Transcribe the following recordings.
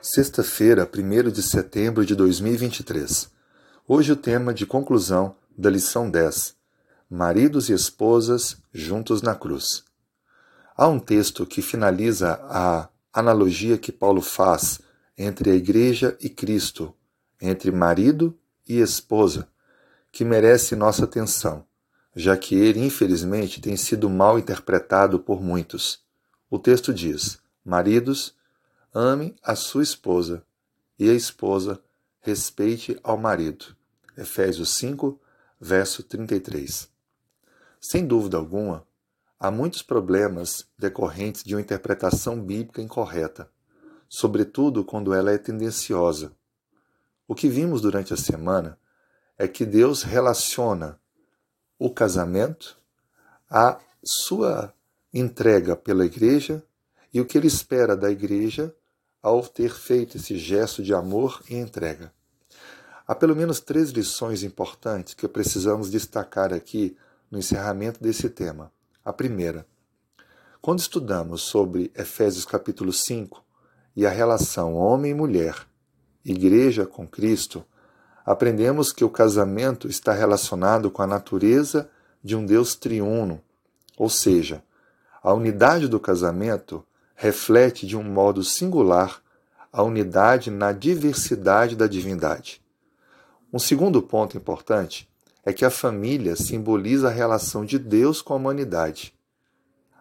Sexta-feira, 1 de setembro de 2023. Hoje o tema de conclusão da lição 10: Maridos e esposas juntos na cruz. Há um texto que finaliza a analogia que Paulo faz entre a igreja e Cristo, entre marido e esposa, que merece nossa atenção, já que ele, infelizmente, tem sido mal interpretado por muitos. O texto diz: Maridos, Ame a sua esposa e a esposa respeite ao marido. Efésios 5, verso 33. Sem dúvida alguma, há muitos problemas decorrentes de uma interpretação bíblica incorreta, sobretudo quando ela é tendenciosa. O que vimos durante a semana é que Deus relaciona o casamento à sua entrega pela igreja e o que ele espera da igreja ao ter feito esse gesto de amor e entrega. Há pelo menos três lições importantes que precisamos destacar aqui no encerramento desse tema. A primeira, quando estudamos sobre Efésios capítulo 5 e a relação homem e mulher, igreja com Cristo, aprendemos que o casamento está relacionado com a natureza de um Deus triuno, ou seja, a unidade do casamento reflete de um modo singular a unidade na diversidade da divindade. Um segundo ponto importante é que a família simboliza a relação de Deus com a humanidade.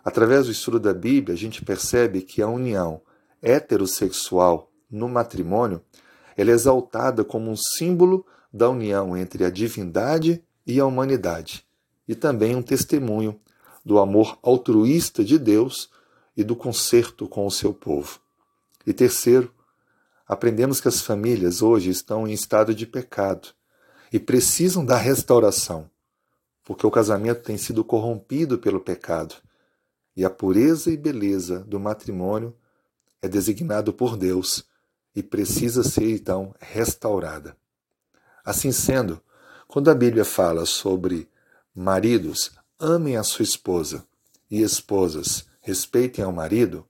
Através do estudo da Bíblia, a gente percebe que a união heterossexual no matrimônio é exaltada como um símbolo da união entre a divindade e a humanidade, e também um testemunho do amor altruísta de Deus e do conserto com o seu povo. E terceiro, aprendemos que as famílias hoje estão em estado de pecado e precisam da restauração, porque o casamento tem sido corrompido pelo pecado e a pureza e beleza do matrimônio é designado por Deus e precisa ser então restaurada. Assim sendo, quando a Bíblia fala sobre maridos, amem a sua esposa e esposas, respeitem ao marido,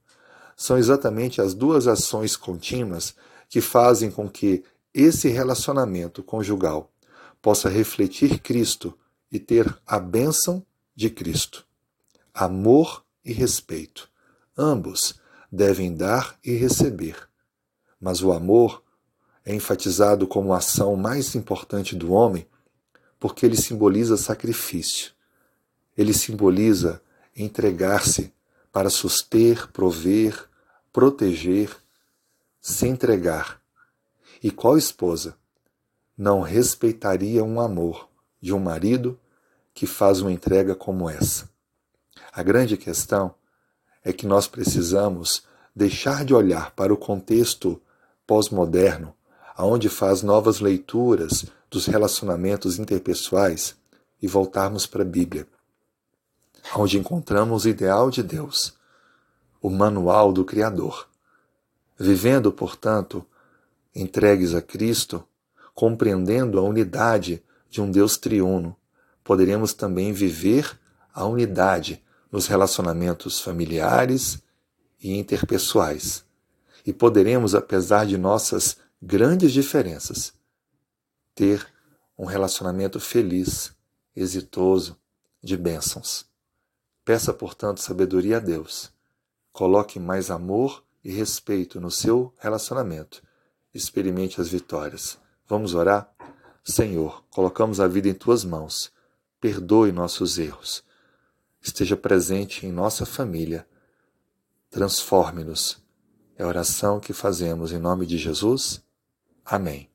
são exatamente as duas ações contínuas que fazem com que esse relacionamento conjugal possa refletir Cristo e ter a bênção de Cristo. Amor e respeito. Ambos devem dar e receber. Mas o amor é enfatizado como a ação mais importante do homem porque ele simboliza sacrifício. Ele simboliza entregar-se para suster, prover, proteger, se entregar. E qual esposa não respeitaria um amor de um marido que faz uma entrega como essa? A grande questão é que nós precisamos deixar de olhar para o contexto pós-moderno, aonde faz novas leituras dos relacionamentos interpessoais e voltarmos para a Bíblia onde encontramos o ideal de Deus, o manual do Criador. Vivendo, portanto, entregues a Cristo, compreendendo a unidade de um Deus triuno, poderemos também viver a unidade nos relacionamentos familiares e interpessoais. E poderemos, apesar de nossas grandes diferenças, ter um relacionamento feliz, exitoso, de bênçãos. Peça, portanto, sabedoria a Deus. Coloque mais amor e respeito no seu relacionamento. Experimente as vitórias. Vamos orar? Senhor, colocamos a vida em tuas mãos. Perdoe nossos erros. Esteja presente em nossa família. Transforme-nos. É a oração que fazemos em nome de Jesus. Amém.